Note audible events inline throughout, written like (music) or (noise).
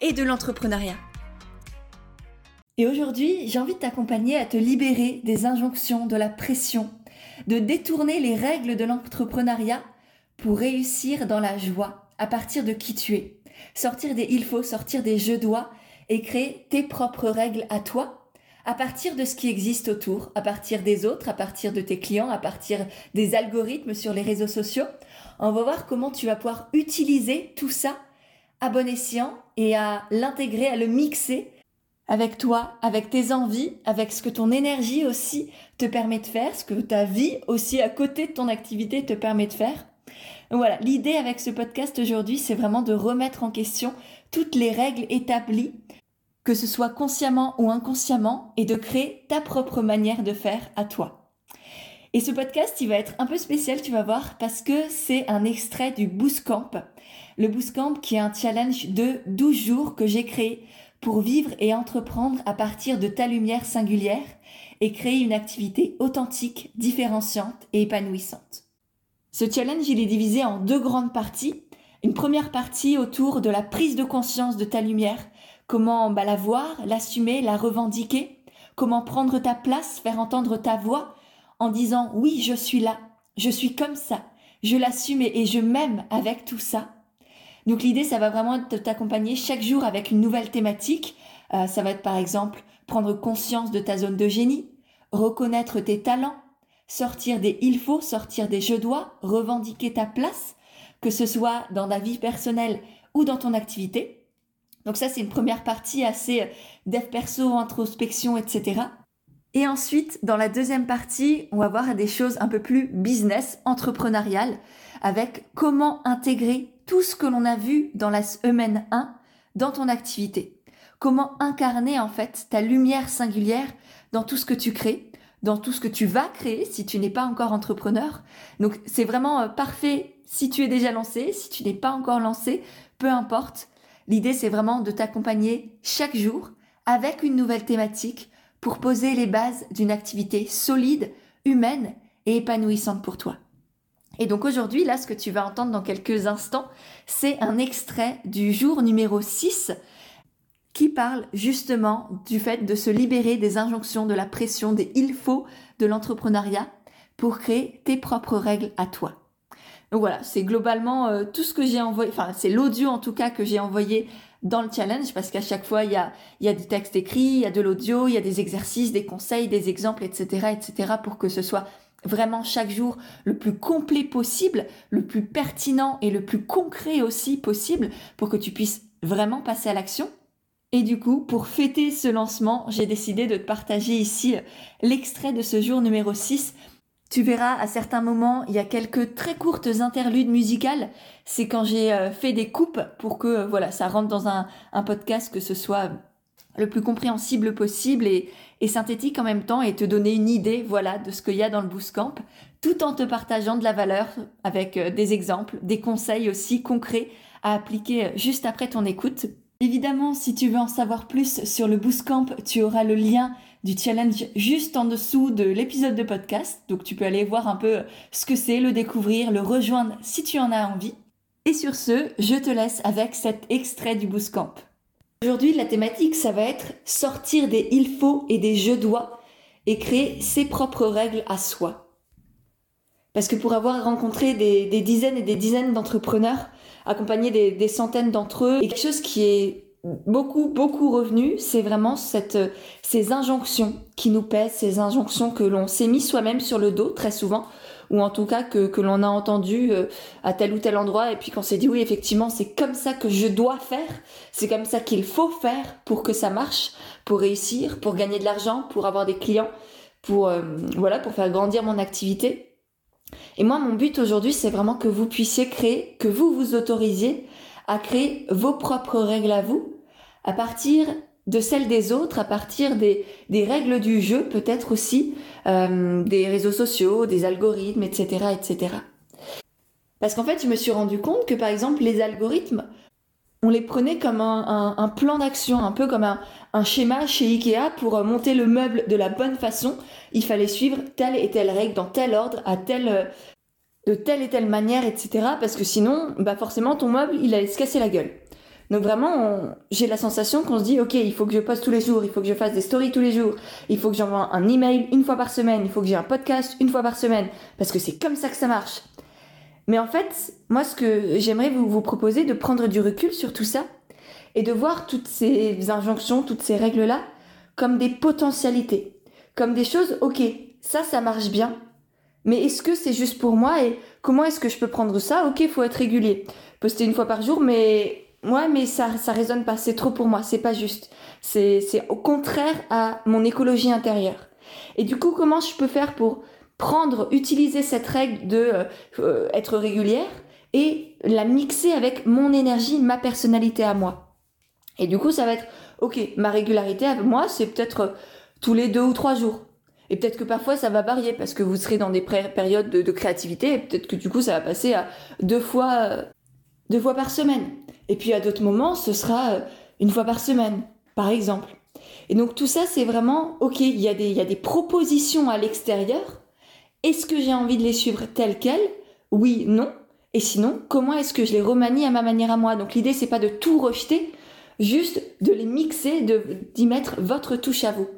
et de l'entrepreneuriat. Et aujourd'hui, j'ai envie de t'accompagner à te libérer des injonctions, de la pression, de détourner les règles de l'entrepreneuriat pour réussir dans la joie à partir de qui tu es. Sortir des il faut, sortir des je dois et créer tes propres règles à toi à partir de ce qui existe autour, à partir des autres, à partir de tes clients, à partir des algorithmes sur les réseaux sociaux. On va voir comment tu vas pouvoir utiliser tout ça à bon escient et à l'intégrer, à le mixer avec toi, avec tes envies, avec ce que ton énergie aussi te permet de faire, ce que ta vie aussi à côté de ton activité te permet de faire. voilà, l'idée avec ce podcast aujourd'hui, c'est vraiment de remettre en question toutes les règles établies, que ce soit consciemment ou inconsciemment, et de créer ta propre manière de faire à toi. Et ce podcast, il va être un peu spécial, tu vas voir, parce que c'est un extrait du Boost Camp. Le Boost Camp qui est un challenge de 12 jours que j'ai créé pour vivre et entreprendre à partir de ta lumière singulière et créer une activité authentique, différenciante et épanouissante. Ce challenge, il est divisé en deux grandes parties. Une première partie autour de la prise de conscience de ta lumière, comment bah, la voir, l'assumer, la revendiquer, comment prendre ta place, faire entendre ta voix en disant oui, je suis là, je suis comme ça, je l'assume et je m'aime avec tout ça donc l'idée, ça va vraiment t'accompagner chaque jour avec une nouvelle thématique. Euh, ça va être par exemple prendre conscience de ta zone de génie, reconnaître tes talents, sortir des il faut, sortir des je dois, revendiquer ta place, que ce soit dans ta vie personnelle ou dans ton activité. Donc ça, c'est une première partie assez euh, dev perso, introspection, etc. Et ensuite, dans la deuxième partie, on va voir des choses un peu plus business, entrepreneuriales, avec comment intégrer tout ce que l'on a vu dans la semaine 1 dans ton activité. Comment incarner en fait ta lumière singulière dans tout ce que tu crées, dans tout ce que tu vas créer si tu n'es pas encore entrepreneur. Donc c'est vraiment euh, parfait si tu es déjà lancé, si tu n'es pas encore lancé, peu importe. L'idée c'est vraiment de t'accompagner chaque jour avec une nouvelle thématique pour poser les bases d'une activité solide, humaine et épanouissante pour toi. Et donc aujourd'hui, là, ce que tu vas entendre dans quelques instants, c'est un extrait du jour numéro 6 qui parle justement du fait de se libérer des injonctions, de la pression, des il faut de l'entrepreneuriat pour créer tes propres règles à toi. Donc voilà, c'est globalement euh, tout ce que j'ai envoyé, enfin c'est l'audio en tout cas que j'ai envoyé dans le challenge parce qu'à chaque fois il y a, y a du texte écrit, il y a de l'audio, il y a des exercices, des conseils, des exemples, etc., etc. pour que ce soit vraiment chaque jour le plus complet possible, le plus pertinent et le plus concret aussi possible pour que tu puisses vraiment passer à l'action. Et du coup, pour fêter ce lancement, j'ai décidé de te partager ici l'extrait de ce jour numéro 6. Tu verras, à certains moments, il y a quelques très courtes interludes musicales. C'est quand j'ai euh, fait des coupes pour que, euh, voilà, ça rentre dans un, podcast, que ce soit le plus compréhensible possible et, synthétique en même temps et te donner une idée, voilà, de ce qu'il y a dans le Camp, tout en te partageant de la valeur avec euh, des exemples, des conseils aussi concrets à appliquer juste après ton écoute. Évidemment, si tu veux en savoir plus sur le Camp, tu auras le lien du challenge juste en dessous de l'épisode de podcast. Donc tu peux aller voir un peu ce que c'est, le découvrir, le rejoindre si tu en as envie. Et sur ce, je te laisse avec cet extrait du Camp. Aujourd'hui, la thématique, ça va être sortir des il faut et des je dois et créer ses propres règles à soi. Parce que pour avoir rencontré des, dizaines et des dizaines d'entrepreneurs, accompagné des, centaines d'entre eux, et quelque chose qui est beaucoup, beaucoup revenu, c'est vraiment cette, ces injonctions qui nous pèsent, ces injonctions que l'on s'est mis soi-même sur le dos très souvent, ou en tout cas que, que l'on a entendu euh, à tel ou tel endroit et puis qu'on s'est dit oui effectivement c'est comme ça que je dois faire, c'est comme ça qu'il faut faire pour que ça marche, pour réussir, pour gagner de l'argent, pour avoir des clients, pour euh, voilà pour faire grandir mon activité. Et moi mon but aujourd'hui c'est vraiment que vous puissiez créer, que vous vous autorisiez à créer vos propres règles à vous à partir de celles des autres, à partir des, des règles du jeu, peut-être aussi, euh, des réseaux sociaux, des algorithmes, etc., etc. Parce qu'en fait, je me suis rendu compte que, par exemple, les algorithmes, on les prenait comme un, un, plan d'action, un peu comme un, un, schéma chez Ikea pour monter le meuble de la bonne façon. Il fallait suivre telle et telle règle dans tel ordre, à telle, de telle et telle manière, etc. Parce que sinon, bah forcément, ton meuble, il allait se casser la gueule. Donc vraiment, j'ai la sensation qu'on se dit, ok, il faut que je poste tous les jours, il faut que je fasse des stories tous les jours, il faut que j'envoie un email une fois par semaine, il faut que j'ai un podcast une fois par semaine, parce que c'est comme ça que ça marche. Mais en fait, moi, ce que j'aimerais vous, vous proposer, de prendre du recul sur tout ça et de voir toutes ces injonctions, toutes ces règles-là comme des potentialités, comme des choses, ok, ça, ça marche bien, mais est-ce que c'est juste pour moi et comment est-ce que je peux prendre ça? Ok, faut être régulier. Poster une fois par jour, mais ouais, mais ça, ça résonne pas. C'est trop pour moi. C'est pas juste. C'est, c'est au contraire à mon écologie intérieure. Et du coup, comment je peux faire pour prendre, utiliser cette règle de euh, euh, être régulière et la mixer avec mon énergie, ma personnalité à moi? Et du coup, ça va être, ok, ma régularité avec moi, c'est peut-être tous les deux ou trois jours. Et peut-être que parfois ça va varier parce que vous serez dans des périodes de, créativité et peut-être que du coup ça va passer à deux fois, euh, deux fois par semaine. Et puis à d'autres moments, ce sera euh, une fois par semaine, par exemple. Et donc tout ça, c'est vraiment, ok, il y, a des, il y a des propositions à l'extérieur. Est-ce que j'ai envie de les suivre telles quelles? Oui, non. Et sinon, comment est-ce que je les remanie à ma manière à moi? Donc l'idée, c'est pas de tout rejeter, juste de les mixer, d'y mettre votre touche à vous.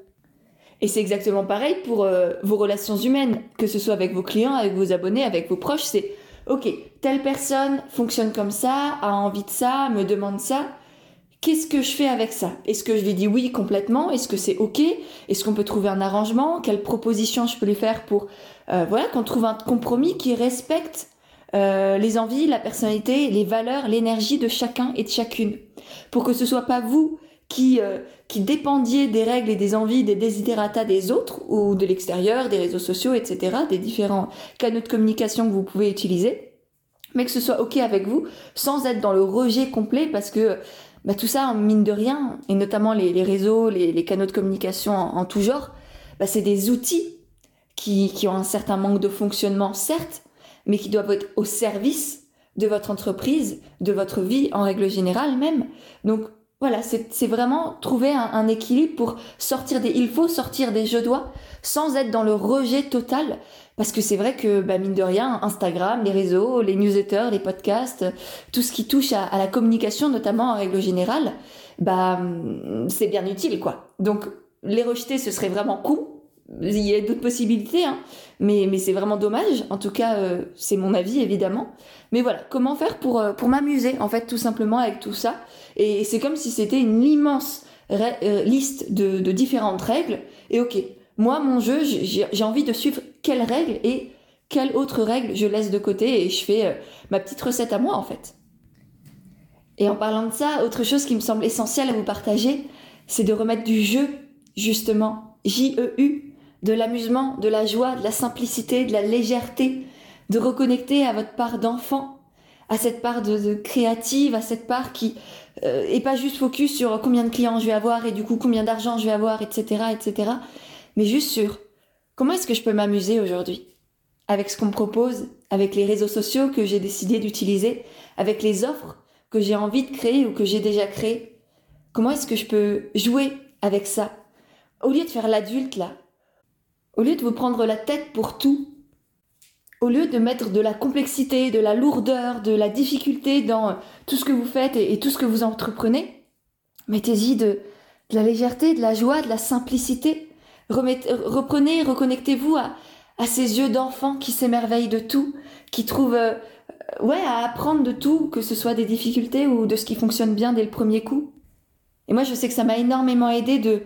Et c'est exactement pareil pour euh, vos relations humaines, que ce soit avec vos clients, avec vos abonnés, avec vos proches. C'est ok, telle personne fonctionne comme ça, a envie de ça, me demande ça. Qu'est-ce que je fais avec ça? Est-ce que je lui dis oui complètement? Est-ce que c'est ok? Est-ce qu'on peut trouver un arrangement? Quelle proposition je peux lui faire pour euh, voilà qu'on trouve un compromis qui respecte euh, les envies, la personnalité, les valeurs, l'énergie de chacun et de chacune, pour que ce soit pas vous qui, qui dépendiez des règles et des envies, des desiderata des autres ou de l'extérieur, des réseaux sociaux, etc., des différents canaux de communication que vous pouvez utiliser, mais que ce soit OK avec vous, sans être dans le rejet complet, parce que bah, tout ça, mine de rien, et notamment les, réseaux, les, canaux de communication en, tout genre, bah, c'est des outils qui, qui ont un certain manque de fonctionnement, certes, mais qui doivent être au service de votre entreprise, de votre vie en règle générale même. Donc voilà, c'est vraiment trouver un, équilibre pour sortir des il faut sortir des je dois sans être dans le rejet total. Parce que c'est vrai que, bah, mine de rien, Instagram, les réseaux, les newsletters, les podcasts, tout ce qui touche à, la communication, notamment en règle générale, bah, c'est bien utile, quoi. Donc, les rejeter, ce serait vraiment con. Il y a d'autres possibilités, hein. mais, c'est vraiment dommage. En tout cas, euh, c'est mon avis, évidemment. Mais voilà, comment faire pour, euh, pour m'amuser, en fait, tout simplement avec tout ça? Et c'est comme si c'était une immense euh, liste de, de, différentes règles. Et ok, moi, mon jeu, j'ai envie de suivre quelles règles et quelles autres règles je laisse de côté et je fais ma petite recette à moi, en fait. Et en parlant de ça, autre chose qui me semble essentielle à vous partager, c'est de remettre du jeu, justement, J-E-U, de l'amusement, de la joie, de la simplicité, de la légèreté, de reconnecter à votre part d'enfant, à cette part de, créative, à cette part qui euh, est pas juste focus sur combien de clients je vais avoir et du coup combien d'argent je vais avoir, etc., etc., mais juste sur comment est-ce que je peux m'amuser aujourd'hui avec ce qu'on me propose, avec les réseaux sociaux que j'ai décidé d'utiliser, avec les offres que j'ai envie de créer ou que j'ai déjà créées. Comment est-ce que je peux jouer avec ça? Au lieu de faire l'adulte là, au lieu de vous prendre la tête pour tout, au lieu de mettre de la complexité, de la lourdeur, de la difficulté dans tout ce que vous faites et, tout ce que vous entreprenez, mettez-y de, la légèreté, de la joie, de la simplicité. reprenez, reconnectez-vous à, ces yeux d'enfant qui s'émerveillent de tout, qui trouvent euh, ouais, à apprendre de tout, que ce soit des difficultés ou de ce qui fonctionne bien dès le premier coup. Et moi, je sais que ça m'a énormément aidé de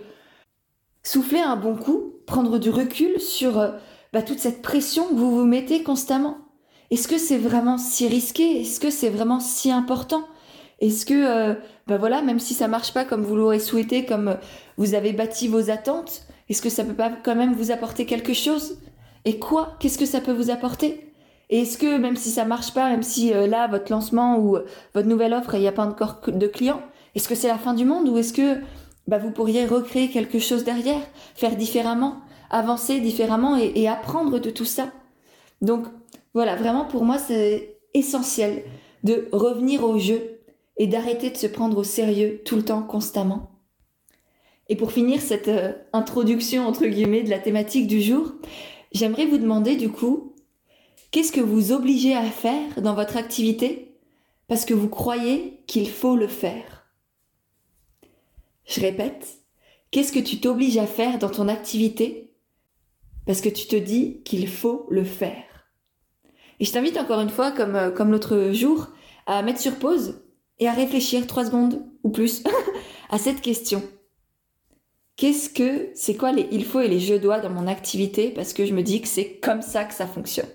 souffler un bon coup, prendre du recul sur euh, bah, toute cette pression que vous vous mettez constamment. Est-ce que c'est vraiment si risqué? Est-ce que c'est vraiment si important? Est-ce que, euh, bah voilà, même si ça marche pas comme vous l'aurez souhaité, comme euh, vous avez bâti vos attentes, est-ce que ça peut pas quand même vous apporter quelque chose? Et quoi? Qu'est-ce que ça peut vous apporter? Et est-ce que même si ça marche pas, même si euh, là votre lancement ou votre nouvelle offre il n'y a pas encore de clients, Est-ce que c'est la fin du monde ou est-ce que bah, vous pourriez recréer quelque chose derrière, faire différemment, avancer différemment et, apprendre de tout ça. Donc voilà, vraiment pour moi c'est essentiel de revenir au jeu et d'arrêter de se prendre au sérieux tout le temps, constamment. Et pour finir cette euh, introduction entre guillemets de la thématique du jour, j'aimerais vous demander du coup, qu'est-ce que vous obligez à faire dans votre activité? Parce que vous croyez qu'il faut le faire Je répète, qu'est-ce que tu t'obliges à faire dans ton activité? Parce que tu te dis qu'il faut le faire Et je t'invite encore une fois, comme, euh, l'autre jour, à mettre sur pause et à réfléchir trois secondes ou plus (laughs) à cette question. Qu'est-ce que, c'est quoi les il faut et les je dois dans mon activité? Parce que je me dis que c'est comme ça que ça fonctionne.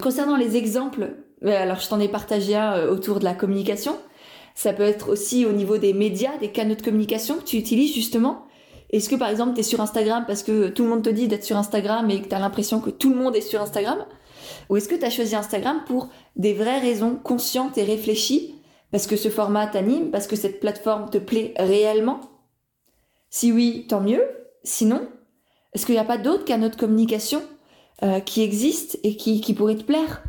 Concernant les exemples, euh, alors je t'en ai partagé un euh, autour de la communication. Ça peut être aussi au niveau des médias, des canaux de communication que tu utilises justement. Est-ce que par exemple tu es sur Instagram parce que tout le monde te dit d'être sur Instagram et que tu as l'impression que tout le monde est sur Instagram? Ou est-ce que tu as choisi Instagram pour des vraies raisons conscientes et réfléchies parce que ce format t'anime, parce que cette plateforme te plaît réellement? Si oui, tant mieux. Sinon, est-ce qu'il n'y a pas d'autres canaux de communication euh, qui existent et qui, qui pourraient te plaire?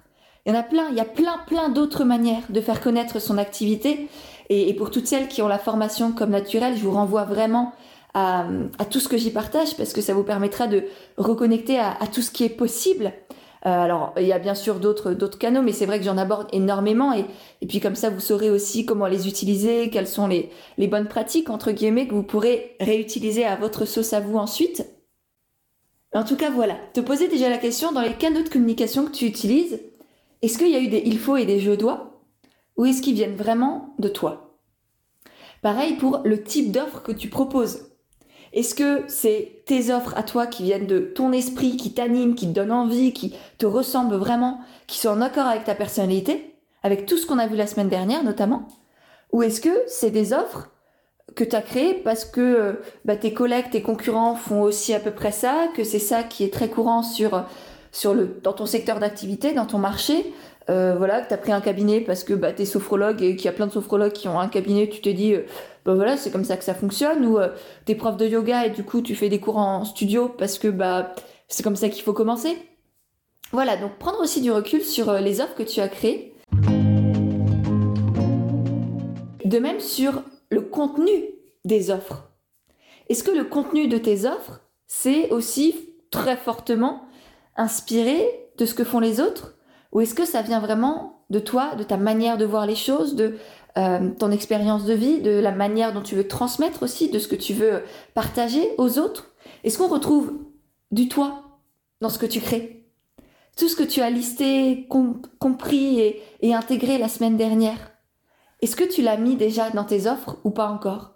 Il y en a plein, il y a plein, plein d'autres manières de faire connaître son activité. Et, pour toutes celles qui ont la formation comme naturelle, je vous renvoie vraiment à, tout ce que j'y partage parce que ça vous permettra de reconnecter à, tout ce qui est possible. Euh, alors, il y a bien sûr d'autres canaux, mais c'est vrai que j'en aborde énormément et, puis comme ça, vous saurez aussi comment les utiliser, quelles sont les bonnes pratiques entre guillemets que vous pourrez réutiliser à votre sauce à vous ensuite. En tout cas, voilà. Te poser déjà la question dans les canaux de communication que tu utilises, est-ce qu'il y a eu des il faut et des je dois ou est-ce qu'ils viennent vraiment de toi? Pareil pour le type d'offre que tu proposes. Est-ce que c'est tes offres à toi qui viennent de ton esprit, qui t'animent, qui te donnent envie, qui te ressemblent vraiment, qui sont en accord avec ta personnalité, avec tout ce qu'on a vu la semaine dernière notamment? Ou est-ce que c'est des offres que tu as créées parce que euh, bah, tes collègues, tes concurrents font aussi à peu près ça, que c'est ça qui est très courant sur, sur dans ton secteur d'activité, dans ton marché, euh, voilà, que tu as pris un cabinet parce que bah, tu es sophrologue et qu'il y a plein de sophrologues qui ont un cabinet, tu te dis, euh, bah voilà, c'est comme ça que ça fonctionne, ou euh, tu es prof de yoga et du coup tu fais des cours en studio parce que bah, c'est comme ça qu'il faut commencer. Voilà, donc prendre aussi du recul sur les offres que tu as créées. De même sur le contenu des offres. Est-ce que le contenu de tes offres, c'est aussi très fortement inspiré de ce que font les autres ou est-ce que ça vient vraiment de toi, de ta manière de voir les choses, de euh, ton expérience de vie, de la manière dont tu veux transmettre aussi, de ce que tu veux partager aux autres? Est-ce qu'on retrouve du toi dans ce que tu crées? Tout ce que tu as listé, compris et, intégré la semaine dernière, est-ce que tu l'as mis déjà dans tes offres ou pas encore?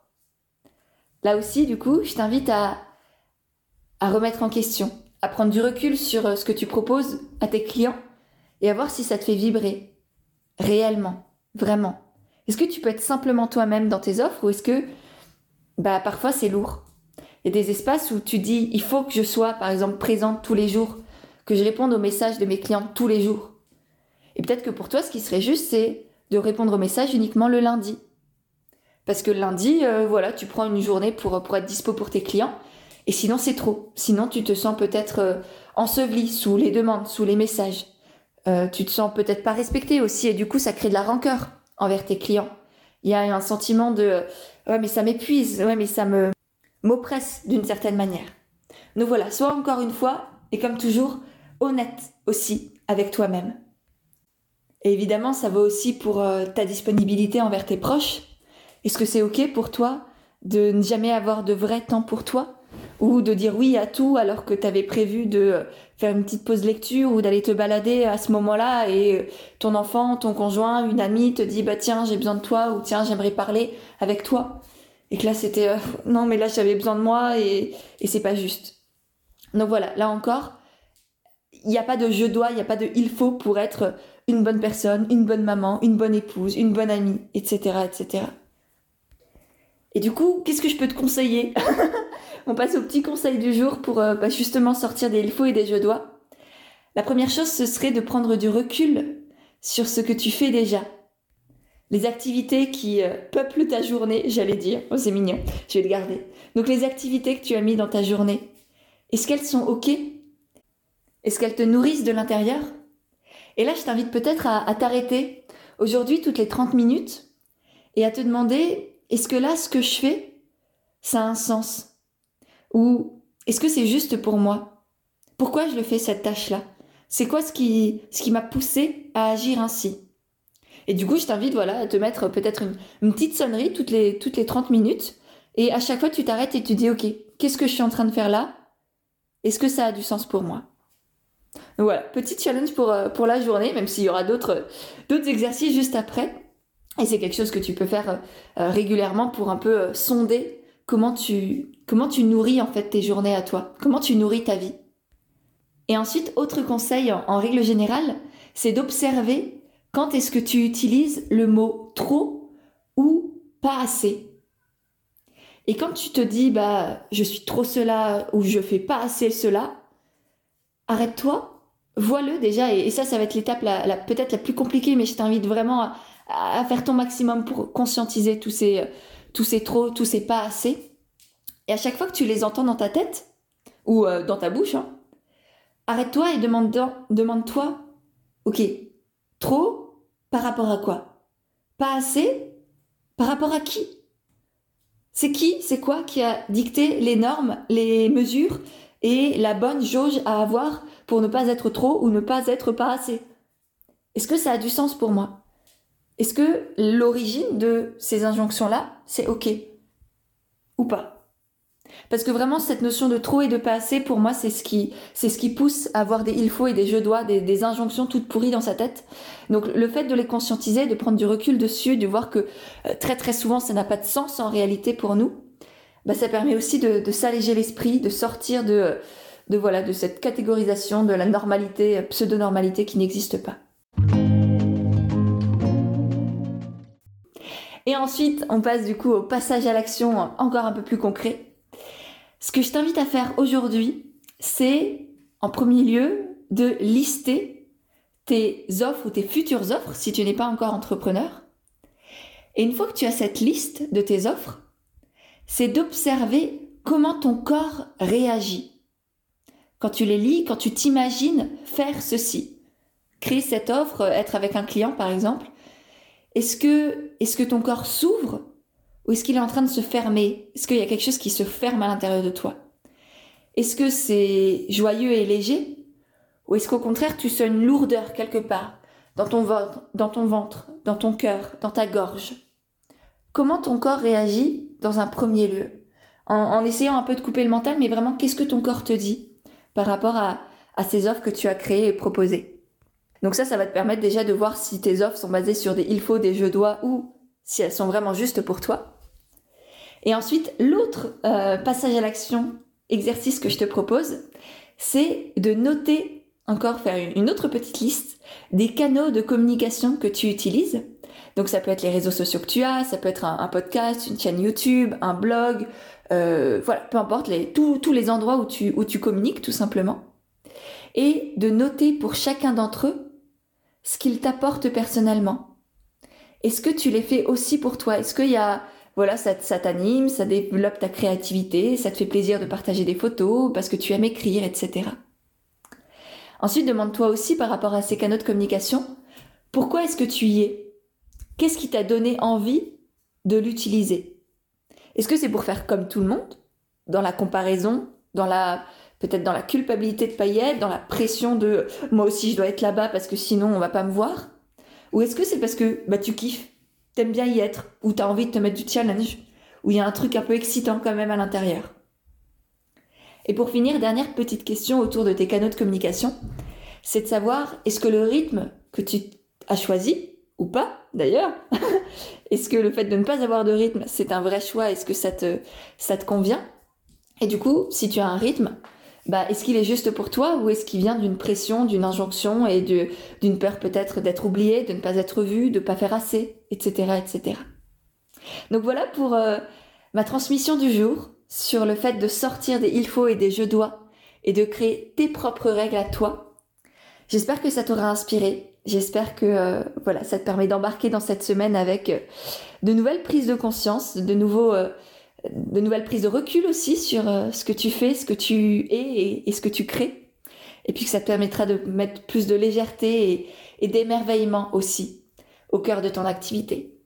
Là aussi, du coup, je t'invite à remettre en question, à prendre du recul sur euh, ce que tu proposes à tes clients et à voir si ça te fait vibrer réellement, vraiment. Est-ce que tu peux être simplement toi-même dans tes offres ou est-ce que bah parfois c'est lourd? Il y a des espaces où tu dis il faut que je sois par exemple présente tous les jours, que je réponde aux messages de mes clients tous les jours. Et peut-être que pour toi ce qui serait juste c'est de répondre aux messages uniquement le lundi. Parce que lundi, euh, voilà, tu prends une journée pour être dispo pour tes clients. Et sinon, c'est trop. Sinon, tu te sens peut-être euh, enseveli sous les demandes, sous les messages. Euh, tu te sens peut-être pas respecté aussi et du coup ça crée de la rancœur envers tes clients. Il y a un sentiment de ouais mais ça m'épuise, ouais mais ça me m'oppresse d'une certaine manière. Donc voilà, sois encore une fois et comme toujours honnête aussi avec toi-même. Et évidemment, ça vaut aussi pour euh, ta disponibilité envers tes proches. Est-ce que c'est ok pour toi de ne jamais avoir de vrai temps pour toi? Ou de dire oui à tout alors que tu avais prévu de faire une petite pause lecture ou d'aller te balader à ce moment-là et ton enfant, ton conjoint, une amie te dit bah tiens j'ai besoin de toi ou tiens j'aimerais parler avec toi et que là c'était euh, (laughs) non mais là j'avais besoin de moi et, et c'est pas juste. Donc voilà, là encore, il n'y a pas de je dois, il n'y a pas de il faut pour être une bonne personne, une bonne maman, une bonne épouse, une bonne amie, etc. etc. Et du coup, qu'est-ce que je peux te conseiller? (laughs) On passe au petit conseil du jour pour euh, bah, justement sortir des il faut et des je dois. La première chose, ce serait de prendre du recul sur ce que tu fais déjà. les activités qui euh, peuplent ta journée, j'allais dire, oh c'est mignon, je vais le garder. Donc les activités que tu as mis dans ta journée, est-ce qu'elles sont OK? Est-ce qu'elles te nourrissent de l'intérieur? Et là, je t'invite peut-être à, à t'arrêter aujourd'hui toutes les 30 minutes et à te demander, est-ce que là, ce que je fais, ça a un sens? Ou est-ce que c'est juste pour moi? Pourquoi je le fais cette tâche-là? C'est quoi ce qui, m'a poussé à agir ainsi? Et du coup, je t'invite voilà, à te mettre peut-être une, petite sonnerie toutes les, toutes les 30 minutes. Et à chaque fois, tu t'arrêtes et tu dis, OK, qu'est-ce que je suis en train de faire là? Est-ce que ça a du sens pour moi? Donc voilà, petit challenge pour, euh, pour la journée, même s'il y aura d'autres, exercices juste après. Et c'est quelque chose que tu peux faire euh, euh, régulièrement pour un peu sonder comment tu, nourris en fait tes journées à toi, comment tu nourris ta vie? Et ensuite, autre conseil en règle générale, c'est d'observer quand est-ce que tu utilises le mot trop ou pas assez Et quand tu te dis bah je suis trop cela ou je fais pas assez cela, arrête-toi, vois-le déjà et, ça ça va être l'étape peut-être la plus compliquée mais je t'invite vraiment à, faire ton maximum pour conscientiser tous ces tous ces trop, tous ces pas assez. Et à chaque fois que tu les entends dans ta tête ou euh, dans ta bouche, hein, arrête-toi et demande-toi, ok, trop par rapport à quoi? Pas assez Par rapport à qui? C'est qui, c'est quoi qui a dicté les normes, les mesures et la bonne jauge à avoir pour ne pas être trop ou ne pas être pas assez? Est-ce que ça a du sens pour moi? Est-ce que l'origine de ces injonctions-là, c'est OK Ou pas? Parce que vraiment, cette notion de trop et de pas assez, pour moi, c'est ce qui, c'est ce qui pousse à avoir des il faut et des je dois, des, injonctions toutes pourries dans sa tête. Donc, le fait de les conscientiser, de prendre du recul dessus, de voir que euh, très très souvent, ça n'a pas de sens en réalité pour nous, bah, ça permet aussi de, s'alléger l'esprit, de sortir de, de voilà, de cette catégorisation de la normalité, pseudo-normalité qui n'existe pas. Et ensuite, on passe du coup au passage à l'action encore un peu plus concret. Ce que je t'invite à faire aujourd'hui, c'est en premier lieu de lister tes offres ou tes futures offres si tu n'es pas encore entrepreneur. Et une fois que tu as cette liste de tes offres, c'est d'observer comment ton corps réagit. Quand tu les lis, quand tu t'imagines faire ceci, créer cette offre, être avec un client par exemple, est-ce que, est-ce que ton corps s'ouvre ou est-ce qu'il est en train de se fermer? Est-ce qu'il y a quelque chose qui se ferme à l'intérieur de toi? Est-ce que c'est joyeux et léger Ou est-ce qu'au contraire tu sens une lourdeur quelque part dans ton ventre, dans ton ventre, dans cœur, dans ta gorge? Comment ton corps réagit dans un premier lieu? En, essayant un peu de couper le mental, mais vraiment qu'est-ce que ton corps te dit par rapport à, à ces offres que tu as créées et proposées? Donc ça, ça va te permettre déjà de voir si tes offres sont basées sur des il faut, des je dois ou si elles sont vraiment justes pour toi. Et ensuite, l'autre euh, passage à l'action, exercice que je te propose, c'est de noter, encore faire une autre petite liste, des canaux de communication que tu utilises. Donc ça peut être les réseaux sociaux que tu as, ça peut être un, podcast, une chaîne YouTube, un blog, euh, voilà, peu importe, les, tous les endroits où tu, où tu communiques tout simplement. Et de noter pour chacun d'entre eux ce qu'ils t'apportent personnellement. Est-ce que tu les fais aussi pour toi? Est-ce qu'il y a voilà, ça, ça t'anime, ça développe ta créativité, ça te fait plaisir de partager des photos parce que tu aimes écrire, etc. Ensuite, demande-toi aussi par rapport à ces canaux de communication, pourquoi est-ce que tu y es? Qu'est-ce qui t'a donné envie de l'utiliser? Est-ce que c'est pour faire comme tout le monde, dans la comparaison, dans la peut-être dans la culpabilité de pas y être, dans la pression de moi aussi je dois être là-bas parce que sinon on va pas me voir Ou est-ce que c'est parce que bah tu kiffes t'aimes bien y être, ou t'as envie de te mettre du challenge, où il y a un truc un peu excitant quand même à l'intérieur. Et pour finir, dernière petite question autour de tes canaux de communication, c'est de savoir est-ce que le rythme que tu as choisi, ou pas d'ailleurs, (laughs) est-ce que le fait de ne pas avoir de rythme, c'est un vrai choix, est-ce que ça te convient? Et du coup, si tu as un rythme, bah, est-ce qu'il est juste pour toi ou est-ce qu'il vient d'une pression, d'une injonction et d'une peur peut-être d'être oublié, de ne pas être vu, de ne pas faire assez, etc., etc. Donc voilà pour euh, ma transmission du jour sur le fait de sortir des il faut et des je dois et de créer tes propres règles à toi. J'espère que ça t'aura inspiré. J'espère que euh, voilà, ça te permet d'embarquer dans cette semaine avec euh, de nouvelles prises de conscience, de nouveaux, de nouvelles prises de recul aussi sur ce que tu fais, ce que tu es et, ce que tu crées. Et puis que ça te permettra de mettre plus de légèreté et, d'émerveillement aussi au cœur de ton activité.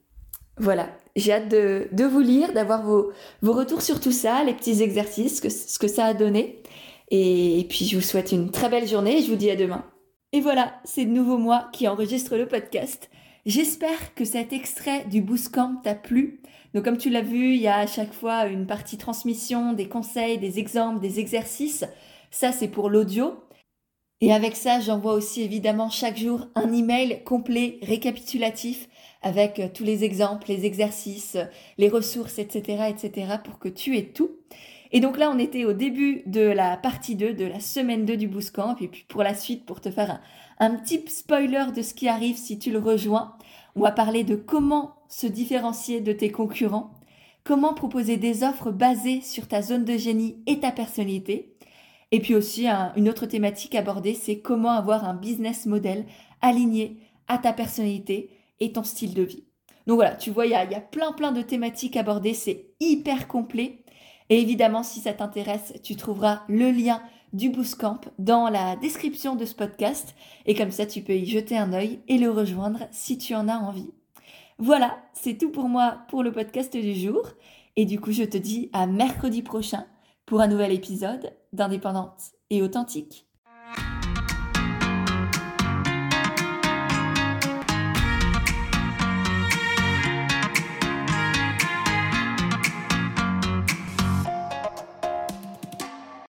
Voilà, j'ai hâte de, vous lire, d'avoir vos, vos, retours sur tout ça, les petits exercices, ce que ça a donné. et puis je vous souhaite une très belle journée et je vous dis à demain. Et voilà, c'est de nouveau moi qui enregistre le podcast. J'espère que cet extrait du Bootcamp t'a plu. Donc comme tu l'as vu, il y a à chaque fois une partie transmission, des conseils, des exemples, des exercices. Ça, c'est pour l'audio. Et avec ça, j'envoie aussi évidemment chaque jour un email complet, récapitulatif, avec tous les exemples, les exercices, les ressources, etc., etc., pour que tu aies tout. Et donc là, on était au début de la partie 2, de la semaine 2 du Bootcamp. Et puis pour la suite, pour te faire un, petit spoiler de ce qui arrive si tu le rejoins, on va parler de comment se différencier de tes concurrents, comment proposer des offres basées sur ta zone de génie et ta personnalité. Et puis aussi, une autre thématique abordée, c'est comment avoir un business model aligné à ta personnalité et ton style de vie. Donc voilà, tu vois, il y y a plein plein de thématiques abordées, c'est hyper complet. Et évidemment, si ça t'intéresse, tu trouveras le lien du Bootcamp dans la description de ce podcast. Et comme ça, tu peux y jeter un œil et le rejoindre si tu en as envie. Voilà, c'est tout pour moi pour le podcast du jour. Et du coup, je te dis à mercredi prochain pour un nouvel épisode d'Indépendante et Authentique.